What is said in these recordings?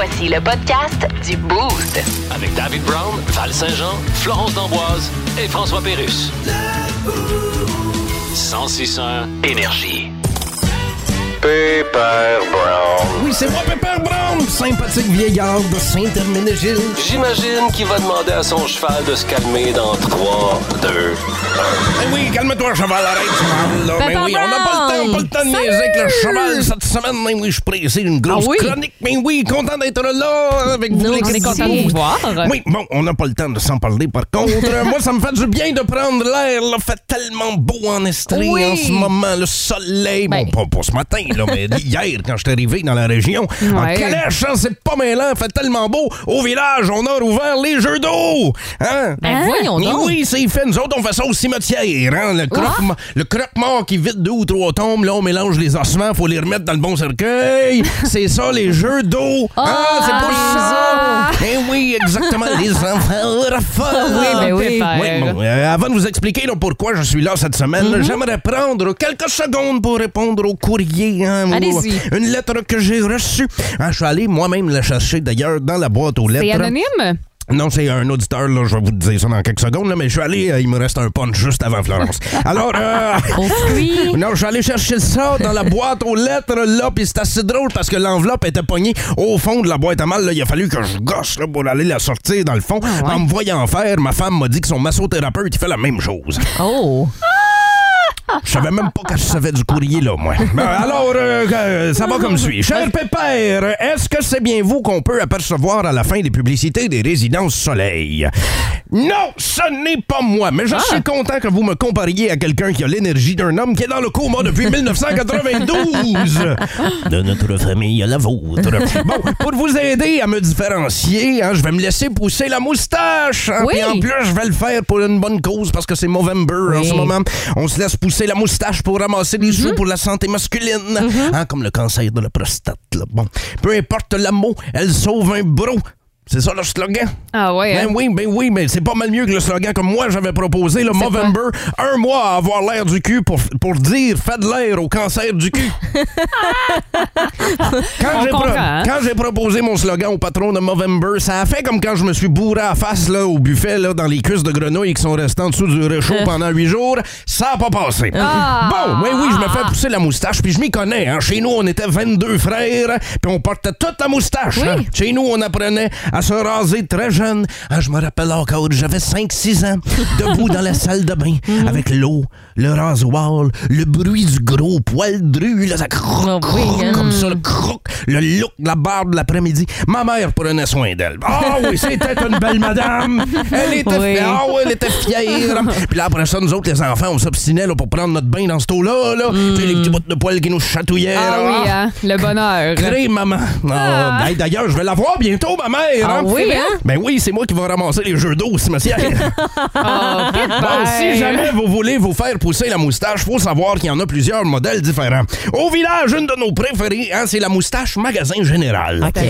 Voici le podcast du Boost. Avec David Brown, Val Saint-Jean, Florence D'Amboise et François Pérus. 1061 Énergie. Pepper Brown. Oui, c'est moi, Pepper Brown, sympathique vieillard de Saint-Herménégil. J'imagine qu'il va demander à son cheval de se calmer dans 3, 2, 1. Eh oui, calme-toi, cheval, arrête, cheval. Là. Mais oui, on n'a pas le temps, pas le temps de niaiser avec le cheval cette semaine. Mais oui, je pressé d'une grosse Ah oui? chronique. Mais oui, content d'être là avec vous, Nous, les on est content de vous voir. Oui, bon, on n'a pas le temps de s'en parler par contre. Moi, ça me fait du bien de prendre l'air. Là, fait tellement beau en Estrie Oui. en ce moment. Le soleil, Ben. bon, pas, pas ce matin, là, mais hier, quand je suis arrivé dans la région. En Ouais. calèche, hein, c'est pas mêlant, fait tellement beau. Au village, on a rouvert les jeux d'eau. Hein? Ben voyons Mais donc. oui, c'est fait. Nous autres, on fait ça au cimetière. Hein? Le, croque, le croque-mort qui vide deux ou trois tombes, là, on mélange les ossements, faut les remettre dans le bon cercueil. c'est ça, les jeux d'eau. ah, c'est pour ah. ça. Eh oui, exactement. les enfants raffolent. Oui, ben oui. Oui, bon, euh, avant de vous expliquer là, pourquoi je suis là cette semaine, Mm-hmm. j'aimerais prendre quelques secondes pour répondre au courrier. Hein, Allez-y. une lettre que j'ai reçue. Ah, je suis allé moi-même la chercher d'ailleurs dans la boîte aux lettres. C'est anonyme? Non, c'est un auditeur, là, je vais vous dire ça dans quelques secondes, là, mais je suis allé, euh, il me reste un punch juste avant Florence. Alors, euh, Aux fruits? non, je suis allé chercher ça dans la boîte aux lettres, là, puis c'est assez drôle parce que l'enveloppe était pognée au fond de la boîte à mal, là, il a fallu que je gosse, là, pour aller la sortir dans le fond. Ah, En me voyant faire, ma femme m'a dit que son massothérapeute, il fait la même chose. Oh! Je savais même pas que je savais du courrier, là, moi. Ben, alors, euh, euh, ça va comme suit. Cher Pépère, est-ce que c'est bien vous qu'on peut apercevoir à la fin des publicités des résidences soleil? Non, ce n'est pas moi, mais je suis content que vous me compariez à quelqu'un qui a l'énergie d'un homme qui est dans le coma depuis 1992. De notre famille à la vôtre. Bon, pour vous aider à me différencier, hein, je vais me laisser pousser la moustache. hein, Oui. puis en plus, je vais le faire pour une bonne cause parce que c'est Movember en ce moment. On se laisse pousser la moustache pour ramasser des sous pour la santé masculine. Hein, comme le cancer de la prostate. là. Bon, peu importe la mot, elle sauve un bro. C'est ça le slogan? Ah ouais, Ben hein? oui, ben oui, mais c'est pas mal mieux que le slogan que moi j'avais proposé, le Movember. Un mois à avoir l'air du cul pour, pour dire faites de l'air au cancer du cul. quand On j'ai pro- comprend, hein? quand j'ai proposé mon slogan au patron de Movember, ça a fait comme quand je me suis bourré à face là, au buffet là, dans les cuisses de grenouilles qui sont restées en dessous du réchaud pendant huit jours. Ça a pas passé. Ah! Bon, oui, oui, je me fais pousser la moustache, puis je m'y connais. Hein. Chez nous, on était 22 frères, puis on portait toute la moustache. Oui. hein. Chez nous, on apprenait à se raser très jeune. Ah, je me rappelle encore, j'avais 5-6 ans, debout dans la salle de bain, Mhm. avec l'eau, le rasoir, le bruit du gros poil dru, là, ça oui, hein. comme ça, croque, le look de la barbe de l'après-midi. Ma mère prenait soin d'elle. Ah oui, c'était une belle madame. Elle était, Oui. ah oui, elle était fière. Puis là, après ça, nous autres, les enfants, on s'obstinait pour prendre notre bain dans ce eau-là. Là. Tu sais, les petits bouts de poils qui nous chatouillaient. Ah là. oui, hein? Le bonheur. Crée, maman. Ah, ben, D'ailleurs, je vais la voir bientôt, ma mère. Ah hein. oui, hein? Ben oui, c'est moi qui vais ramasser les jeux d'eau au cimetière. Oh, Bon, si jamais vous voulez vous faire pousser la moustache, faut savoir qu'il y en a plusieurs modèles différents. Au village, une de nos préférées, hein, c'est la moustache magasin général. OK.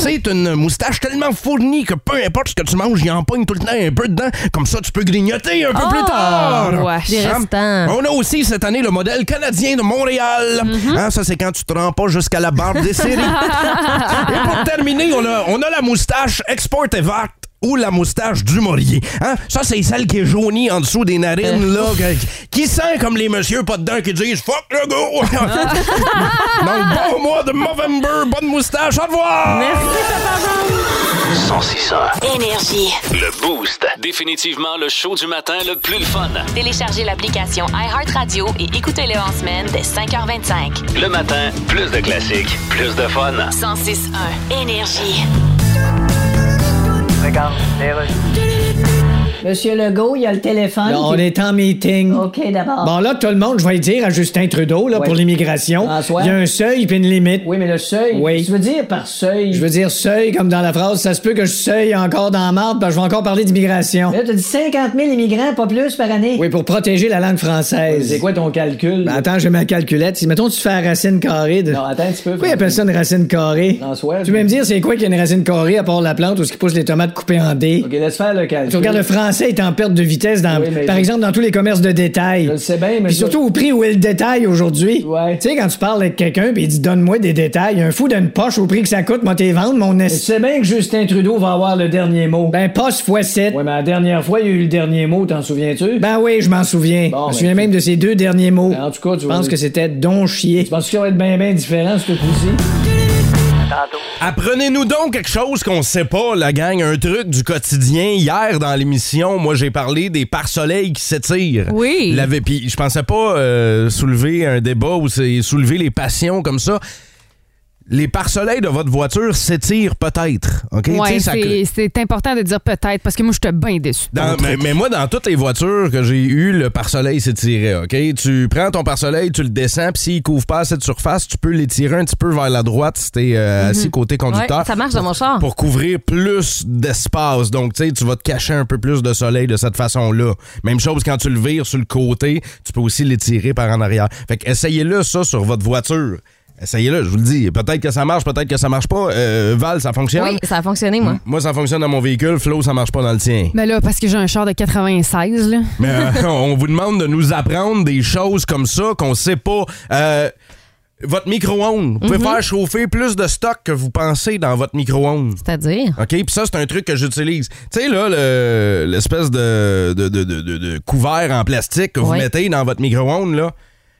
C'est une moustache tellement fournie que peu importe ce que tu manges, il en pogne tout le temps un peu dedans. Comme ça, tu peux grignoter un peu Ah, plus tard. wesh. Des Hein? On a aussi cette année le modèle canadien de Montréal. Mm-hmm. Hein, ça, c'est quand tu te rends pas jusqu'à la barre des séries. Et pour terminer, on a, on a la moustache Export Evac ou la moustache du Maurier. Hein? Ça, c'est celle qui est jaunie en dessous des narines, là, que- qui sent comme les messieurs pas dedans qui disent « Fuck le go! » Dans le bon mois de November, bonne moustache, au revoir! 1061 Énergie. Le Boost. Définitivement le show du matin le plus le fun. Téléchargez l'application iHeartRadio et écoutez-le en semaine dès 5h25. Le matin, plus de classiques, plus de fun. 1061 Énergie. Regarde les rues. Monsieur Legault, il y a le téléphone. Là, on est en meeting. OK, d'abord. Bon, là, tout le monde, je vais le dire à Justin Trudeau, là, pour l'immigration. Il y a un seuil puis une limite. Oui, mais le seuil. Oui. Tu veux dire par seuil? Je veux dire seuil, comme dans la phrase, ça se peut que je seuille encore dans la marde, parce que je vais encore parler d'immigration. Là, t'as dit 50 000 immigrants, pas plus par année. Oui, pour protéger la langue française. C'est quoi ton calcul? Ben, attends, j'ai ma calculette. Si, mettons, tu fais la racine carrée de... Non, attends un petit peu. Pourquoi ils appellent ça une racine carrée? François. Tu veux me dire c'est quoi qu'il y a une racine carrée à part la plante où ce qui pousse les tomates coupées en dés? OK, laisse faire le calcul. Tu regardes le français à être en perte de vitesse, dans, Oui, par exemple, dans tous les commerces de détail. Je le sais bien, mais. Puis surtout au prix où est le détail aujourd'hui. Ouais. Tu sais, quand tu parles avec quelqu'un puis il dit donne-moi des détails, un fou d'une poche au prix que ça coûte, moi t'es vendre mon Je es. sais bien que Justin Trudeau va avoir le dernier mot. Ben, poche fois 7. Ouais, mais la dernière fois, il y a eu le dernier mot, t'en souviens-tu? Ben oui, je m'en souviens. Bon, je me ben, souviens même de ces deux derniers mots. Ben, en tout cas, tu Je pense que c'était don chier. Tu penses que ça va être bien, bien différent, ce coup-ci? Apprenez-nous donc quelque chose qu'on sait pas, la gang, un truc du quotidien. Hier, dans l'émission, moi, j'ai parlé des pare-soleils qui s'étirent. Oui. Puis je pensais pas euh, soulever un débat ou soulever les passions comme ça. Les pare-soleils de votre voiture s'étirent peut-être. OK? Tu Ouais, ça- c'est c'est important de dire peut-être parce que moi, j'étais bien déçu. Dans- mais, moi, dans toutes les voitures que j'ai eues, le pare-soleil s'étirait, OK? Tu prends ton pare-soleil, tu le descends, puis s'il couvre pas assez de surface, tu peux l'étirer un petit peu vers la droite si t'es euh, assis côté conducteur. Ouais, ça marche dans mon char. Pour couvrir plus d'espace. Donc, tu sais, tu vas te cacher un peu plus de soleil de cette façon-là. Même chose quand tu le vires sur le côté, tu peux aussi l'étirer par en arrière. Fait que essayez-le ça sur votre voiture. Essayez-le, je vous le dis. Peut-être que ça marche, peut-être que ça marche pas. Euh, Val, ça fonctionne? Oui, ça a fonctionné, moi. Moi, ça fonctionne dans mon véhicule. Flo, ça marche pas dans le tien. Mais là, parce que j'ai un char de 96, là. Mais euh, on vous demande de nous apprendre des choses comme ça qu'on sait pas. Euh, votre micro-ondes. Vous pouvez faire chauffer plus de stock que vous pensez dans votre micro-ondes. C'est-à-dire? OK? Puis ça, c'est un truc que j'utilise. Tu sais, là, le- l'espèce de, de, de, de- de- de couvert en plastique que vous Ouais. mettez dans votre micro-ondes, là,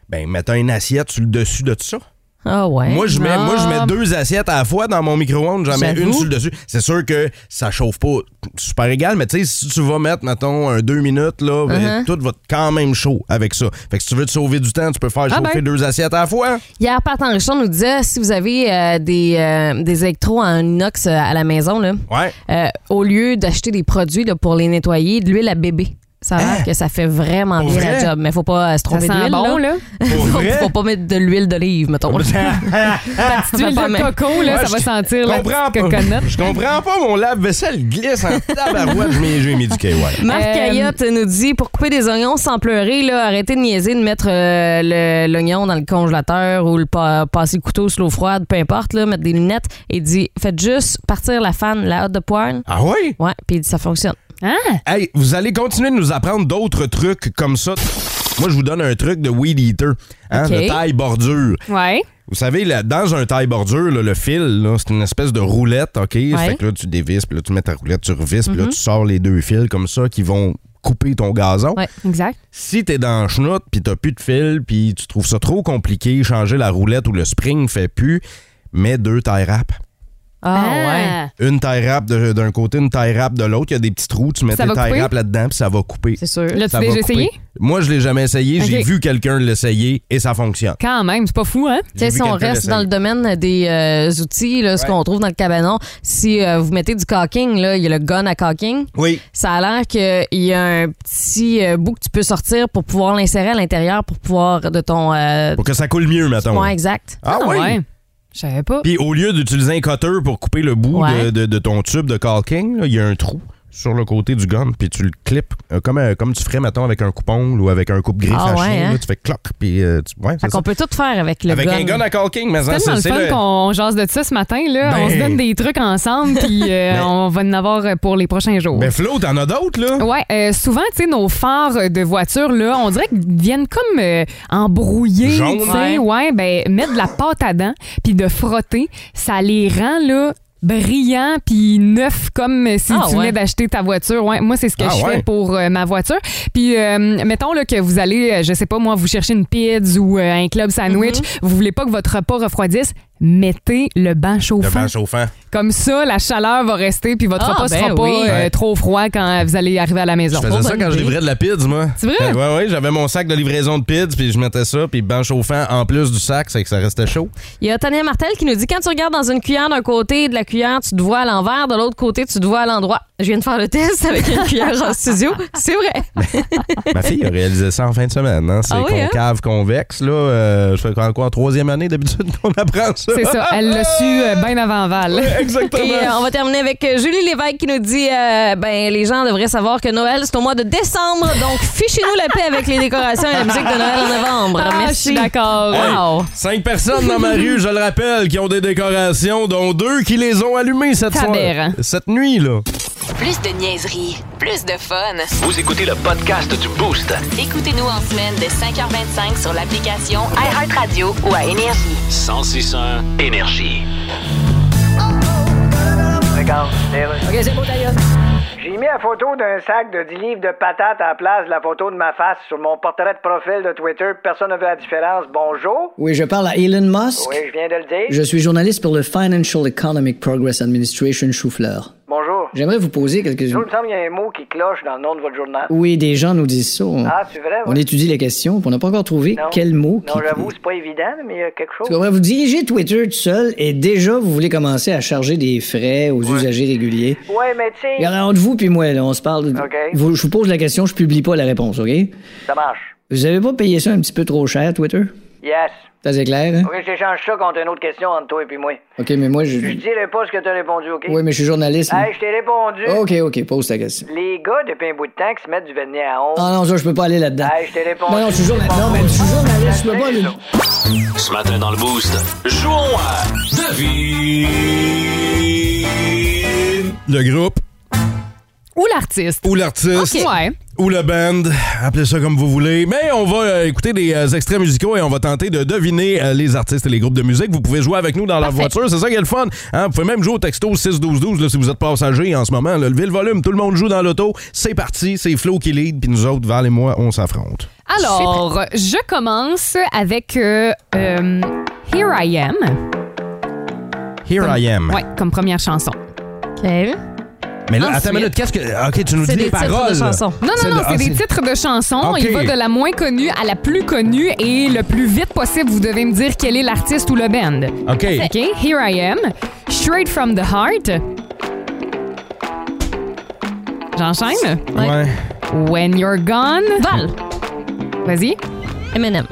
ben, mettez une assiette sur le dessus de ça. Ah ouais. Moi, je mets, moi, je mets deux assiettes à la fois dans mon micro-ondes. J'en mets une sur le dessus. C'est sûr que ça chauffe pas super égal, mais tu sais, si tu vas mettre, mettons, un deux minutes, là, ben, Uh-huh. tout va quand même chaud avec ça. Fait que si tu veux te sauver du temps, tu peux faire Ah chauffer ben. deux assiettes à la fois. Hier, Pat Enrichon nous disait si vous avez euh, des, euh, des électros en inox euh, à la maison, là, Ouais. euh, au lieu d'acheter des produits là, pour les nettoyer, de l'huile à bébé. Ça a l'air que ça fait vraiment Pour bien vrai? la job. Mais faut pas se tromper d'huile. bon, là. Pour faut, faut pas mettre de l'huile d'olive, mettons. Petite huile pas de coco, là, Ouais, ça va sentir la comprends petite pas. coconut. Je comprends pas, mon lave-vaisselle glisse en tabarouette. J'ai mis du KY. Marc Euh, Cayotte nous dit pour couper des oignons sans pleurer, là, arrêtez de niaiser de mettre euh, le- l'oignon dans le congélateur ou le pa- passer le couteau sur l'eau froide, peu importe, là, mettre des lunettes et dit faites juste partir la fan, la hotte de poêle. Ah oui? Ouais, puis il dit ça fonctionne. Ah! Hey, vous allez continuer de nous apprendre d'autres trucs comme ça. Moi, je vous donne un truc de weed eater, hein, de taille bordure. Ouais. Vous savez, là, dans un taille bordure, là, le fil, c'est une espèce de roulette, OK? Fait que là, tu dévisses, puis là, tu mets ta roulette, tu revisses, puis là, tu sors les deux fils comme ça qui vont couper ton gazon. Ouais. Exact. Si t'es dans chenoute, puis t'as plus de fil, puis tu trouves ça trop compliqué, changer la roulette ou le spring fait plus, mets deux taille wraps. Ah, ouais. Une taille wrap de- d'un côté, une taille wrap de l'autre. Il y a des petits trous, tu mets Ça tes va taille couper? wrap là-dedans, puis ça va couper. C'est sûr. L'as-tu Ça va déjà couper. essayé? Moi, je l'ai jamais essayé. J'ai Ok. vu quelqu'un l'essayer et ça fonctionne. Quand même, c'est pas fou, hein? Tu sais, si on quelqu'un reste dans le domaine des euh, outils, là, ce Ouais. qu'on trouve dans le cabanon, si euh, vous mettez du caulking, là, il y a le gun à caulking. Oui. Ça a l'air qu'il y a un petit euh, bout que tu peux sortir pour pouvoir l'insérer à l'intérieur pour pouvoir de ton. Euh, Pour que ça coule mieux, mettons. point exact. Ah, oui? ouais. Je savais pas. Puis au lieu d'utiliser un cutter pour couper le bout Ouais. de, de- de ton tube de caulking, il y a un trou sur le côté du gun, puis tu le clips euh, comme, euh, comme tu ferais, mettons, avec un coupon ou avec un coupe-griffe Ah à ouais, chien. hein? là, tu fais cloc, puis euh, tu... Ouais, Fait ça. qu'on peut tout faire avec le Avec gun. un gun à caulking, mais C'est tellement le fun qu'on jase de ça ce matin. Là. Ben- On se donne des trucs ensemble, puis euh, Ben- on va en avoir pour les prochains jours. Mais Flo, t'en as d'autres, là? Ouais, euh, souvent, tu sais, nos phares de voiture, là, on dirait qu'ils viennent comme euh, embrouillés. Jaune. tu sais. Ouais, ben, mettre de la pâte à dents, puis de frotter, ça les rend, là, brillants puis neufs comme si Ah, tu venais ouais. d'acheter ta voiture. Ouais, moi c'est ce que Ah, je ouais. fais pour euh, ma voiture. Puis euh, mettons là que vous allez euh, je sais pas moi vous cherchez une pizza ou euh, un club sandwich, Mm-hmm. vous voulez pas que votre repas refroidisse, mettez le banc Le chauffant. vent chauffant. Comme ça la chaleur va rester puis votre Ah, repas ben sera pas oui. euh, Ouais. trop froid quand vous allez arriver à la maison. Je faisais ça quand je livrais de la pizza, moi. C'est vrai? Euh, ouais, ouais, j'avais mon sac de livraison de pizza, puis je mettais ça, puis banc chauffant en plus du sac, c'est que ça restait chaud. Il y a Tania Martel qui nous dit quand tu regardes dans une cuillère d'un côté de la cuillère, tu te vois à l'envers, de l'autre côté, tu te vois à l'endroit. Je viens de faire le test avec une cuillère en studio. C'est vrai. Ma fille a réalisé ça en fin de semaine. Hein? C'est Ah oui, hein? concave, convexe. Là, euh, je fais quoi, quoi, en troisième année d'habitude qu'on apprend ça? C'est ça, elle l'a su euh, bien avant Val. Exactement. Et euh, on va terminer avec euh, Julie Lévesque qui nous dit euh, ben les gens devraient savoir que Noël c'est au mois de décembre, donc fichez-nous la paix avec les décorations et la musique de Noël en novembre. Ah, Merci. d'accord. Wow. Cinq personnes dans ma rue, je le rappelle, qui ont des décorations, dont deux qui les ont allumées cette, soirée- Aberrant. cette nuit. là. Plus de niaiserie, plus de fun. Vous écoutez le podcast du Boost. Écoutez-nous en semaine de 5h25 sur l'application iHeartRadio ou à Énergie. 1061 Énergie. OK, c'est beau, d'ailleurs. J'ai mis la photo d'un sac de 10 livres de patates à la place de la photo de ma face sur mon portrait de profil de Twitter. Personne n'a vu la différence. Bonjour. Oui, je parle à Elon Musk. Oui, je viens de le dire. Je suis journaliste pour le Financial Economic Progress Administration Choufleur. Bonjour. J'aimerais vous poser quelques... Il me semble qu'il y a un mot qui cloche dans le nom de votre journal. Oui, des gens nous disent ça. On, Ah, c'est vrai? on ouais. étudie les questions, puis on n'a pas encore trouvé Non. quel mot Non, qui... j'avoue, c'est pas évident, mais il y a quelque chose. Vous dirigez Twitter tout seul et déjà vous voulez commencer à charger des frais aux usagers réguliers. Ouais, mais tu sais, Regardez, entre vous puis moi, là, on se parle. de- OK. Vous- je vous pose la question, je publie pas la réponse, OK? ça marche. Vous avez pas payé ça un petit peu trop cher, Twitter? Yes. Ça, c'est clair, hein? OK, je t'échange ça contre une autre question entre toi et puis moi. OK, mais moi, je... Je dirai pas ce que t'as répondu, OK? Oui, mais je suis journaliste. Hey, je t'ai répondu. OK, OK, pose ta question. Les gars, depuis un bout de temps, qui se mettent du vernis à ongles. Ah non, ça, je peux pas aller là-dedans. Hey, je t'ai répondu. Non, non, je suis journaliste. Non, mais je suis journaliste, je peux pas aller... Ce matin dans le Boost, jouons à Devine. Le groupe Ou l'artiste. ou l'artiste Ouais. ou le band, appelez ça comme vous voulez. Mais on va euh, écouter des euh, extraits musicaux et on va tenter de deviner euh, les artistes et les groupes de musique. Vous pouvez jouer avec nous dans la voiture, c'est ça qui est le fun. Hein? Vous pouvez même jouer au texto 6-12-12 là, si vous êtes passager en ce moment. là. Levez le volume, tout le monde joue dans l'auto. C'est parti, c'est Flo qui lead, puis nous autres, Val et moi, on s'affronte. Alors, je commence avec euh, euh, Here I Am. Here I am. Ouais, comme première chanson. OK. Mais là, Ensuite. attends une minute, qu'est-ce que. Ok, tu nous C'est dis des les titres paroles. de chansons. Non, C'est non, non, c'est ah, des titres de chansons. Ok. Il va de la moins connue à la plus connue et le plus vite possible, vous devez me dire quel est l'artiste ou le band. OK. OK, Here I Am, Straight from the Heart. J'enchaîne? Ouais. When You're Gone. Val. Vas-y. Eminem.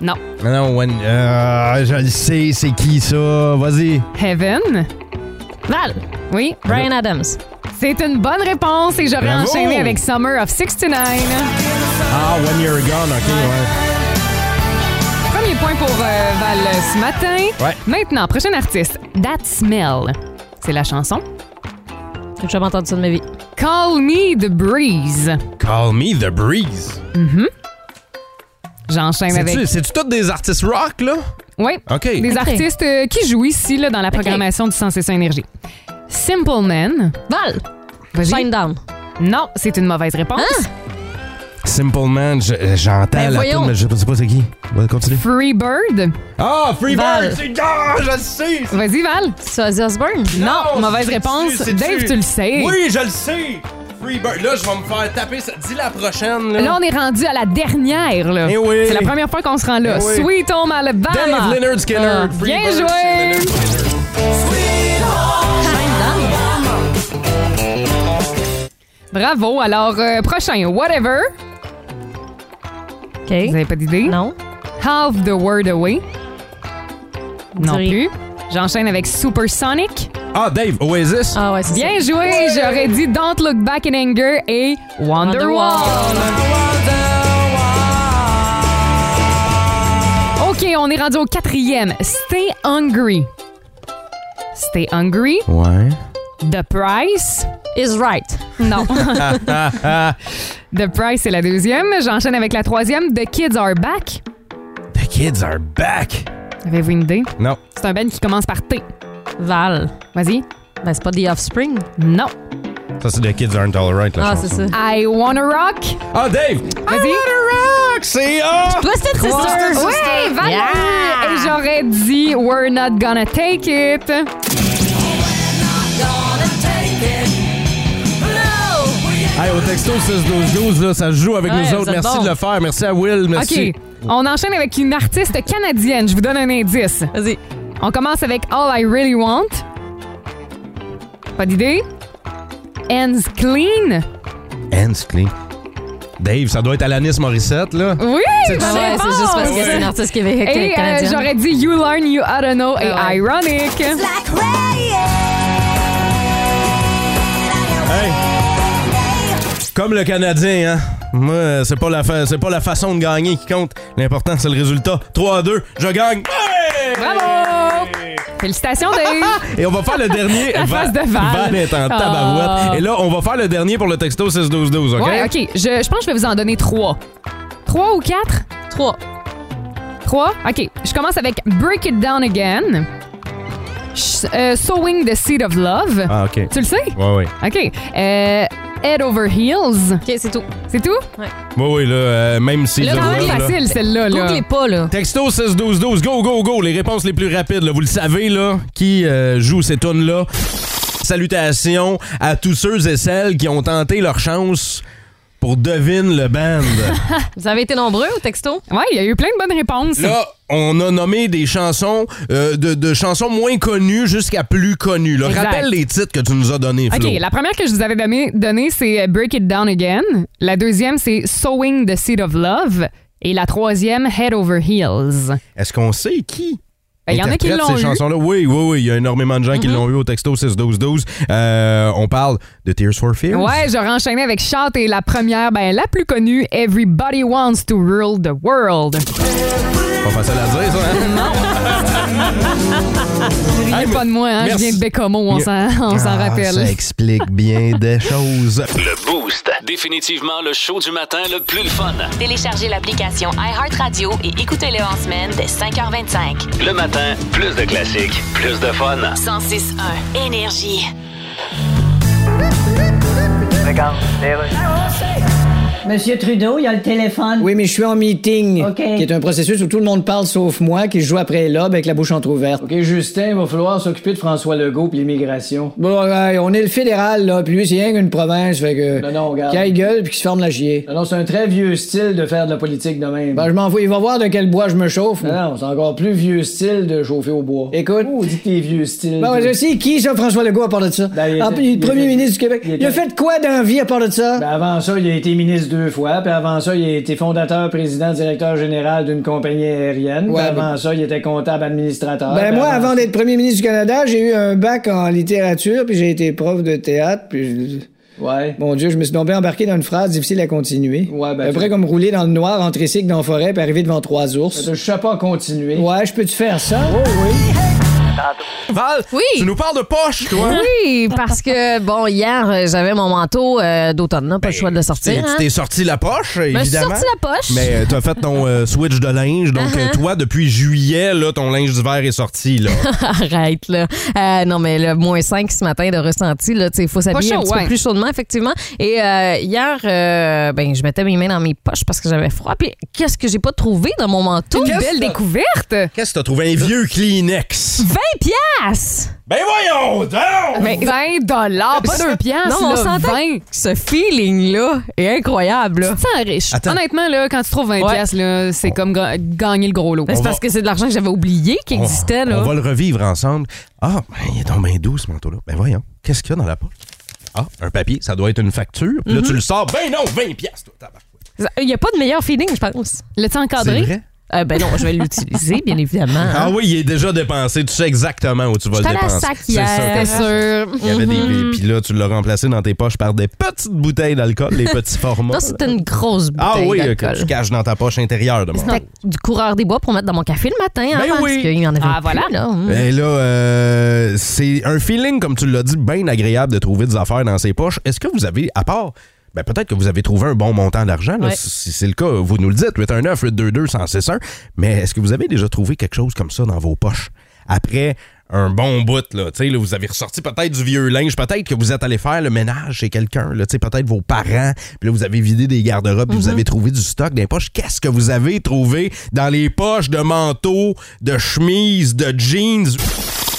Non. Non, non, when- euh, je le sais, c'est qui ça? Vas-y. Heaven. Val. Oui. Brian Adams. C'est une bonne réponse et j'aurais Bravo! enchaîné avec Summer of 69. Ah, When You're Gone, OK, ouais. Premier point pour euh, Val euh, ce matin. Ouais. Maintenant, prochain artiste. That Smell. C'est la chanson. J'ai jamais entendu ça de ma vie. Call Me the Breeze. Call Me The Breeze. J'enchaîne avec. C'est-tu c'est-tu tous des artistes rock, là? Oui. OK. Des artistes euh, qui jouent ici là, dans la programmation du 106 Énergie. Simple Man. Val. Vas-y. Shine Down. Non, c'est une mauvaise réponse. Simple Man, je- j'entends Ben, la voyons. mais je sais pas c'est qui. Va continuer. Free Bird. Ah, Freebird! Val. C'est ah, je le sais! Vas-y, Val. C'est Ozzy Osbourne. Non, mauvaise réponse. Dave, tu le sais. Oui, je le sais! Freebird. Là, je vais me faire taper ça. Dis la prochaine, là. Là, on est rendu à la dernière. là. Eh oui. C'est la première fois qu'on se rend là. Eh oui. Sweet Home Alabama. Dave Leonard Skinner. Ah, Freebird, bien c'est joué. Leonard Skinner. Bravo. Alors, euh, prochain, Whatever. OK. Vous avez pas d'idée? Non. Half the Word Away. Non plus. J'enchaîne avec Supersonic. Ah, Dave, Oasis. Ah ouais, c'est ça. Bien joué. J'aurais dit Don't Look Back in Anger et Wonderwall. OK, on est rendu au quatrième. Stay Hungry. Stay Hungry. Ouais. The Price. Is right. Non. The Price, c'est la deuxième. J'enchaîne avec la troisième. The Kids Are Back. The kids are back. Avez-vous une idée? Non. C'est un band qui commence par T. Val. Vas-y. Ben, c'est pas The Offspring. Non. Ça, c'est The Kids Aren't Alright, la Ah, c'est ça. I Wanna Rock. Ah, Dave! Vas-y. Rock! C'est ah! Twisted Sister. Oui, Valérie! Yeah! Et j'aurais dit We're not gonna take it. Hey, au texto 6-12-12, là, ça se joue avec Ouais, nous autres. Merci bon. de le faire. Merci à Will. Merci. OK. On enchaîne avec une artiste canadienne. Je vous donne un indice. Vas-y. On commence avec All I Really Want. Pas d'idée? Ends Clean. Hands clean. Dave, ça doit être Alanis Morissette, là. Oui! Ouais, c'est juste parce que c'est une artiste québécoise. Et euh, canadienne. j'aurais dit You Learn, You Oughta Know et Ah ouais. Ironic. Comme le Canadien, hein? Moi, c'est pas, la fa- c'est pas la façon de gagner qui compte. L'important, c'est le résultat. 3 à 2, je gagne. Hey! Bravo! Félicitations, Dave. Et on va faire le dernier. La face de Val. Val est en Ah. tabarouette. Et là, on va faire le dernier pour le texto 61212, OK? Ouais, OK. Je, je pense que je vais vous en donner trois. Trois ou quatre? Trois. Trois? OK. Je commence avec Break It Down Again. Sh- euh, Sowing the Seed of Love. Ah, OK. Tu le sais? Ouais, ouais. OK. Euh, Head Over Heels. OK, c'est tout. C'est tout? Ouais, ouais, là, euh, même si. Là, je quand même. Facile, celle-là. Là. Googlez pas, là. Texto 61212, go, go, go. Les réponses les plus rapides, là. vous le savez, là, qui euh, joue ces tunes-là. Salutations à tous ceux et celles qui ont tenté leur chance pour Devine le Band. Vous avez été nombreux au texto? Ouais, il y a eu plein de bonnes réponses. Là, on a nommé des chansons, euh, de, de chansons moins connues jusqu'à plus connues. là. Rappelle les titres que tu nous as donnés, Flo. OK, la première que je vous avais donnée, donnée, c'est euh, Break It Down Again. La deuxième, c'est Sowing the Seed of Love. Et la troisième, Head Over Heels. Est-ce qu'on sait qui? Ben, Il y en a qui l'ont ces chansons-là. Oui, oui, oui. Il y a énormément de gens qui l'ont eu au texto 61212. Euh, on parle de Tears for Fears. Ouais, j'aurais enchaîné avec Shout et la première, ben la plus connue, Everybody Wants to Rule the World. Pas facile à dire, ça, hein? Riez pas de moi, hein, je viens de Bécomo, on s'en on s'en Ah, rappelle. Ça explique bien des choses. Le Boost. Définitivement le show du matin le plus le fun. Téléchargez l'application iHeartRadio et écoutez-le en semaine dès 5h25. Le matin, plus de classiques, plus de fun. 106.1 Énergie. Regarde, les rues. Monsieur Trudeau, il y a le téléphone. Oui, mais je suis en meeting. OK. Qui est un processus où tout le monde parle sauf moi, qui joue après l'aube avec la bouche entrouverte. OK, Justin, il va falloir s'occuper de François Legault puis l'immigration. Bon, ouais, on est le fédéral, là, puis lui, c'est rien qu'une province, fait que. Non, non, regarde. Qu'il gueule puis qu'il se forme la chier. Non, non, c'est un très vieux style de faire de la politique de même. Ben, je m'en fous. Il va voir de quel bois je me chauffe. Non, non, c'est encore plus vieux style de chauffer au bois. Écoute. Oh, dit que t'es vieux style. Ben, je sais. Qui, ça, François Legault, à part de ça? Ben, il Ah, le il premier ministre du Québec. il a fait quoi dans la vie, à part de ça? Ben avant ça, il a été ministre deux fois, puis avant ça, il a été fondateur, président, directeur général d'une compagnie aérienne. Ouais, puis avant ça, il était comptable administrateur. Ben moi, avant d'être premier ministre du Canada, j'ai eu un bac en littérature, puis j'ai été prof de théâtre, puis Ouais. mon Dieu, je me suis tombé embarqué dans une phrase difficile à continuer. Ouais, ben, Après tu- comme rouler dans le noir en tricycle dans la forêt, puis arriver devant trois ours. Je sais pas continuer. Ouais, je peux-tu faire ça? Oh oui. Val, Oui. tu nous parles de poche, toi? Oui, parce que, bon, hier, euh, j'avais mon manteau euh, d'automne, là, pas le choix de le Tu sortir. t'es- hein. Tu t'es sorti la poche, Je évidemment. sorti la poche. Mais euh, t'as fait ton euh, switch de linge, donc Uh-huh. toi, depuis juillet, là, ton linge d'hiver est sorti. Là. Arrête, là. Euh, non, mais le moins 5 ce matin de ressenti, là, tu sais, il faut s'habiller un petit ouais. peu plus chaudement, effectivement. Et euh, hier, euh, ben, je mettais mes mains dans mes poches parce que j'avais froid. Puis, qu'est-ce que j'ai pas trouvé dans mon manteau? Une belle découverte. Qu'est-ce que t'as trouvé? Un vieux Kleenex. 20 piastres! Ben voyons donc! Mais 20 dollars, pas 2 piastres, Non, on là, s'entend 20. Ce feeling-là est incroyable, là. Tu te sens riche. Attends. Honnêtement, là, quand tu trouves 20 Ouais. piastres, là, c'est comme ga- gagner le gros lot. C'est On parce va- que c'est de l'argent que j'avais oublié qui On- existait, on, là. va le revivre ensemble. Ah, ben, il est donc bien doux, ce manteau-là. Ben voyons, qu'est-ce qu'il y a dans la poche? Ah, un papier, ça doit être une facture. Puis là, Mm-hmm. tu le sors. Ben non, 20 piastres, toi. Il n'y a pas de meilleur feeling, je pense. L'as-tu C'est encadré? vrai? Euh, ben non, je vais l'utiliser, bien évidemment. hein. Ah oui, il est déjà dépensé. Tu sais exactement où tu vas le dépenser. sac C'est hier. ça. C'est sûr. Il y avait des. Puis là, tu l'as remplacé dans tes poches par des petites bouteilles d'alcool, les petits formats. Non, c'était une grosse bouteille Ah oui, que tu caches dans ta poche intérieure de mon C'était du coureur des bois pour mettre dans mon café le matin. hein, Ben parce oui. qu'il y en avait Ah, plus, voilà. là. Mm. Et là, euh, c'est un feeling, comme tu l'as dit, bien agréable de trouver des affaires dans ses poches. Est-ce que vous avez, à part, ben peut-être que vous avez trouvé un bon montant d'argent, là, Ouais. si c'est le cas, vous nous le dites, 819 822 1061 mais est-ce que vous avez déjà trouvé quelque chose comme ça dans vos poches? Après un bon bout, là, tu sais, là, vous avez ressorti peut-être du vieux linge, peut-être que vous êtes allé faire le ménage chez quelqu'un, là, tu sais, peut-être vos parents, puis là, vous avez vidé des garde-robes, puis vous avez trouvé du stock dans les poches. Qu'est-ce que vous avez trouvé dans les poches de manteaux, de chemises, de jeans?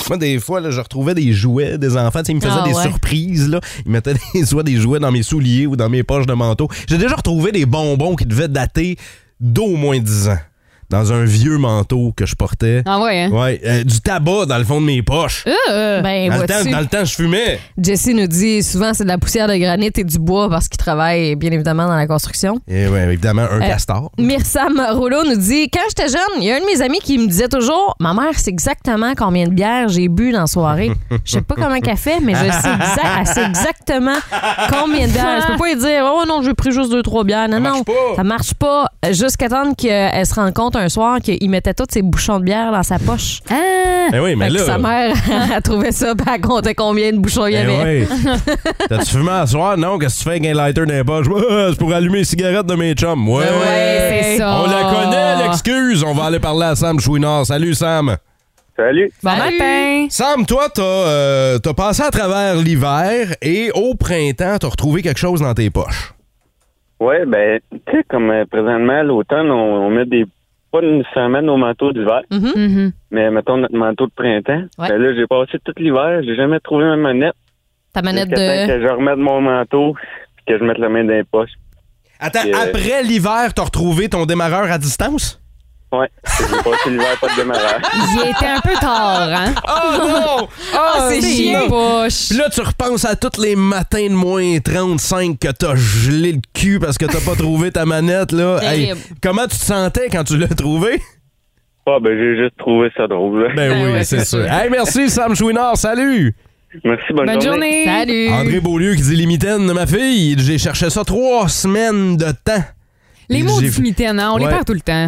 Moi, des fois, là, je retrouvais des jouets des enfants. Tu sais, Ils me faisaient Ah, des ouais. surprises. Là. Ils mettaient des, soit des jouets dans mes souliers ou dans mes poches de manteau. J'ai déjà retrouvé des bonbons qui devaient dater d'au moins 10 ans dans un vieux manteau que je portais. Ah ouais, hein? Ouais, euh, du tabac dans le fond de mes poches. Euh, Ben, dans, le temps, vois-tu, dans le temps, je fumais. Jesse nous dit souvent c'est de la poussière de granit et du bois parce qu'il travaille bien évidemment dans la construction. Et ouais, évidemment, un Euh, castor. Myrsam Rouleau nous dit Quand j'étais jeune, il y a un de mes amis qui me disait toujours Ma mère sait exactement combien de bières j'ai bu dans la soirée. Je sais pas comment qu'elle fait, mais je sais, exact, elle sait exactement combien de bières. Je peux pas lui dire Oh non, j'ai pris juste deux, trois bières. Non, Ça marche non. pas. Ça marche pas. Jusqu'à temps qu'elle se rende compte un soir qu'il mettait tous ses bouchons de bière dans sa poche. Ah! Ben oui, mais là. sa mère, elle trouvait ça, puis elle comptait combien de bouchons il y Ben avait. oui. T'as-tu fumé à soir? Non, qu'est-ce que tu fais avec un lighter dans les poches? Ouais, c'est pour allumer les cigarettes de mes chums. Ouais. Ben Ouais, c'est ça. On la connaît, l'excuse. On va aller parler à Sam Chouinard. Salut, Sam. Salut. Bon Salut. matin! Sam, toi, t'as euh, t'as passé à travers l'hiver et au printemps, t'as retrouvé quelque chose dans tes poches. Ouais, ben, tu sais, comme euh, présentement, l'automne, on, on met des. Pas nécessairement nos manteaux d'hiver, Mhm. mais mettons notre manteau de printemps. Ouais. Ben là, j'ai passé tout l'hiver, j'ai jamais trouvé ma manette. Ta manette de. Que je remette mon manteau, puis que je mette la main dans les poches. Attends, Euh, après l'hiver, t'as retrouvé ton démarreur à distance? Ouais. J'ai passé l'hiver pas de démarrage. Il était un peu tard, hein? Oh non! Ah, c'est chiant. poche. Puis là, tu repenses à tous les matins de moins 35 que t'as gelé le cul parce que t'as pas trouvé ta manette, là. Terrible. comment tu te sentais quand tu l'as trouvé? Ah, ben, j'ai juste trouvé ça drôle. là. Ben, Ben oui, c'est sûr. Hey, merci, Sam Chouinard. Salut! Merci, bonne, Bonne journée! Salut. André Beaulieu qui dit les mitaines de ma fille. J'ai cherché ça trois semaines de temps. Les mots du mitaine, hein, on les perd tout le temps.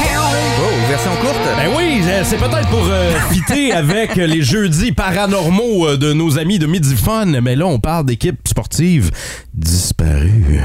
Oh, version courte? Ben oui, c'est peut-être pour euh, fitter avec les jeudis paranormaux euh, de nos amis de Midi Fun, mais là, on parle d'équipes sportives disparues.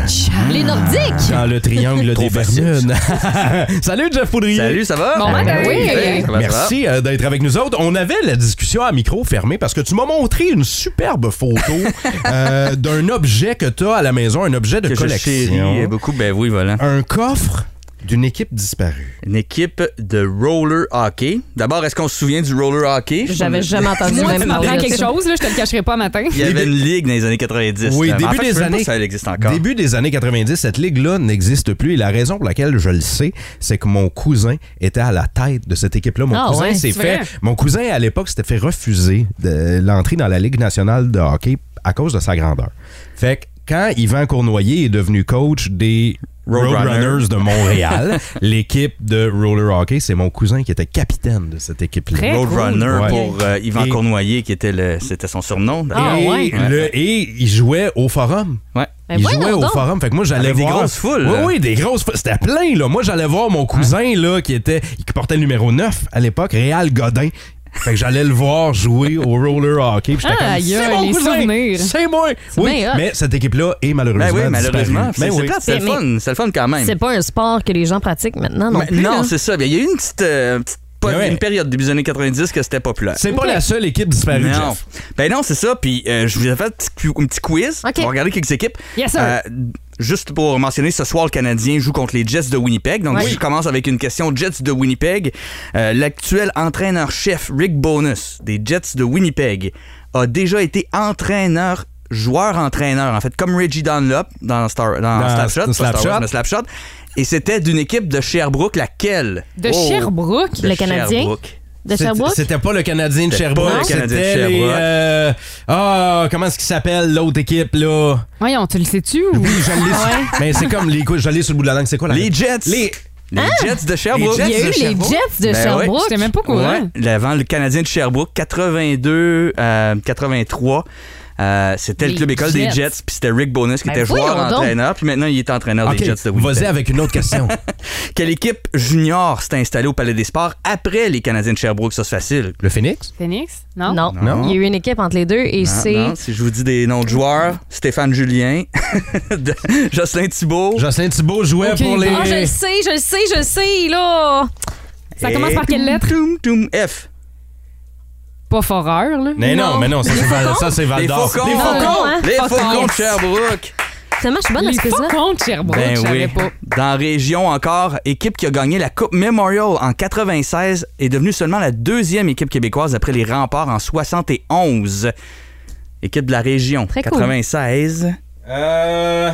Les Nordiques. Dans le triangle des Bermudes. Salut, Jeff Poudrier. Salut, ça va? Bon matin. oui. Ça va? Merci euh, d'être avec nous autres. On avait la discussion à micro fermé parce que tu m'as montré une superbe photo euh, d'un objet que tu as à la maison, un objet de Que je collection. chéris beaucoup. Ben oui, voilà. Un coffre d'une équipe disparue. Une équipe de roller hockey. D'abord, est-ce qu'on se souvient du roller hockey? J'avais jamais entendu Moi, même tu parler quelque chose, là, je te le cacherai pas matin. Il y avait une ligue dans les années 90. Oui, début en fait, des pas années. si ça existe encore. Début des années 90, cette ligue-là n'existe plus. Et la raison pour laquelle je le sais, c'est que mon cousin était à la tête de cette équipe-là. Mon Ah cousin s'est fait. vrai? Mon cousin, à l'époque, s'était fait refuser l'entrée dans la Ligue nationale de hockey à cause de sa grandeur. Fait que quand Yvan Cournoyer est devenu coach des Roadrunners. De Montréal, l'équipe de roller hockey, c'est mon cousin qui était capitaine de cette équipe-là. Roadrunner cool. pour euh, Yvan Et- Cournoyer, qui était le, c'était son surnom. Ah, et, ouais. le- et il jouait au forum. Ouais. Ben il jouait au donc. forum. Fait que moi, j'allais Avec des voir. grosses foules, Oui, oui, des grosses foules. C'était plein, là. Moi, j'allais voir mon cousin, là, qui était, qui portait le numéro 9 à l'époque, Réal Godin. Fait que j'allais le voir jouer au roller hockey. Puis j'étais Ah, comme, aïe, c'est mon les cousin, souvenirs. C'est moi. Oui, bien hot. mais cette équipe-là est malheureusement Ben oui, malheureusement. disparue. C'est Ben c'est oui. plate, c'est le Mais- fun. C'est le fun quand même. C'est pas un sport que les gens pratiquent maintenant non Mais plus. non, là. c'est ça. Il y a eu une petite, euh, petite- Ben ouais. une période début des années 90 que c'était populaire. C'est pas la seule équipe disparue, Non. Jeff. Ben non, c'est ça. Puis euh, je vous ai fait un petit, cu- un petit quiz. OK. On va regarder quelques équipes. Yes, sir. Euh, juste pour mentionner, ce soir, le Canadien joue contre les Jets de Winnipeg. Donc, Oui. je commence avec une question Jets de Winnipeg. Euh, L'actuel entraîneur-chef Rick Bonus des Jets de Winnipeg a déjà été entraîneur joueur-entraîneur, en fait, comme Reggie Dunlop dans, Star, dans, Dans Slapshot. Et c'était d'une équipe de Sherbrooke, laquelle? De Oh, Sherbrooke? de Le Canadien? De C'était- Sherbrooke? C'était pas le Canadien de Sherbrooke. pas le Canadien de Sherbrooke. euh, Ah, comment est-ce qu'il s'appelle l'autre équipe, là? Voyons, tu le sais-tu? ou- Oui, je l'ai su- Mais c'est comme les l'ai sur le bout de la langue. C'est quoi la Les Jets. Les- Les Jets de Sherbrooke. Les Il y a Jets eu de les Sherbrooke? Jets de Ben Sherbrooke. J'étais même pas courant. Ouais, avant le Canadien de Sherbrooke, 82, euh, 83. Euh, c'était le club école Jets. des Jets, puis c'était Rick Bonus qui Ben était voyons donc. joueur-entraîneur, puis maintenant il est entraîneur des Jets de Winnipeg. Vas-y avec une autre question. Quelle équipe junior s'est installée au Palais des Sports après les Canadiens de Sherbrooke? Ça, c'est facile. le Phoenix? Phoenix? Non? Non. Non. Il y a eu une équipe entre les deux et Non, c'est. non, si je vous dis des noms de joueurs, Stéphane Julien, Jocelyn Thibault, Jocelyn Thibault jouait pour les. Ah, je le sais, je le sais, je le sais, là. Ça et- commence par quelle lettre? Toum, toum, F. Pas Foreur, là. Mais non, Non. mais non, ça c'est Val, Faucons? ça, c'est Val Les d'Or. Faucons! Les Faucons! hein? Les Faucons. Faucons de Sherbrooke! Finalement, je suis bonne à Les ce quiz-là. Faucons de Sherbrooke, Ben je oui. savais pas. Dans région encore, équipe qui a gagné la Coupe Memorial en 96 est devenue seulement la deuxième équipe québécoise après les remparts en 71. Équipe de la région, Très cool. 96. Euh,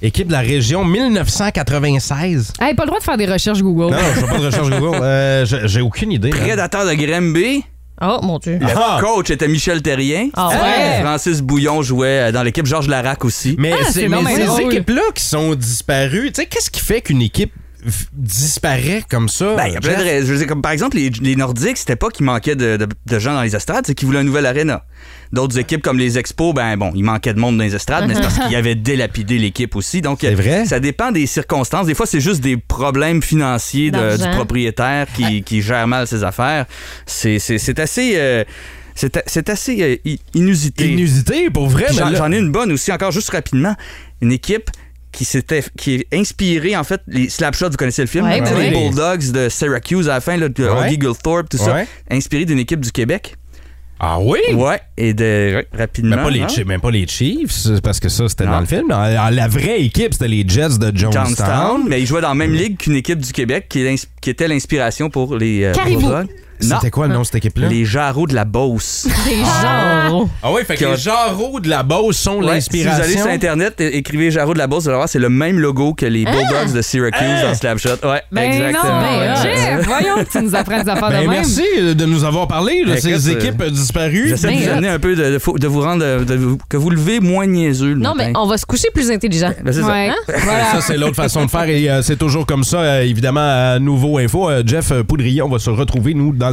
Équipe de la région 1996. Hey, pas le droit de faire des recherches Google. Non, je fais pas de recherche Google. Euh, j'ai- J'ai aucune idée. Prédateur de Granby. Oh, mon Dieu. Le Ah. coach était Michel Terrien. Ah ouais? Francis Bouillon jouait euh, dans l'équipe Georges Larac aussi. Mais, Ah, c'est- mais ces équipes-là qui sont disparues, tu sais, qu'est-ce qui fait qu'une équipe disparaît comme ça? Ben, il y a plein de Jeff? raisons. Je veux dire, comme par exemple, les, les Nordiques, c'était pas qu'il manquait de, de- de gens dans les estrades, c'est qu'ils voulaient une nouvelle aréna. D'autres équipes comme les Expos, ben bon, il manquait de monde dans les estrades, mais c'est parce qu'il y avait délapidé l'équipe aussi. Donc, C'est vrai? ça dépend des circonstances. Des fois, c'est juste des problèmes financiers de- du propriétaire qui, qui gère mal ses affaires. C'est assez. euh, c'est assez euh, i- inusité. Inusité, pour vrai, j'en ai une bonne aussi, encore juste rapidement. Une équipe qui s'était qui est inspirée, en fait, les Slapshots, vous connaissez le film, Ouais, les. Bulldogs de Syracuse à la fin, là, de Ouais. Augie Gilthorpe, tout ça, Ouais. inspiré d'une équipe du Québec. Ah oui? Ouais, et de rapidement. Même pas, les, hein? Même pas les Chiefs, parce que ça, c'était dans le film. La vraie équipe, c'était les Jets de Jonestown. Johnstown, mais ils jouaient dans la même ligue qu'une équipe du Québec qui, était l'inspiration pour les euh, Caribou. Bulldogs. C'était quoi le nom de cette équipe-là? les Jarreaux de la Beauce. Des gens. Ah oui, fait que les Jarreaux de la Beauce sont Ouais, si vous allez l'inspiration. sur Internet, é- écrivez Jarreau de la Beauce, vous allez voir, c'est le même logo que les Bulldogs de Syracuse Hein? dans Slapshot. Ouais, Ben exactement. non, Ben, Jeff, voyons que tu nous apprends des affaires Ben, de même. merci de nous avoir parlé de Écoute, ces euh, équipes disparues. J'essaie de Ben vous amener un peu, de, de, de vous rendre, de- de- que vous levez moins niaiseux le Non, matin. mais on va se coucher plus intelligent. Ben, c'est ça. Ouais. Voilà. Ça, c'est l'autre façon de faire et euh, c'est toujours comme ça, euh, évidemment, à Nouveau Info. Euh, Jeff Poudrier, on va se retrouver, nous, dans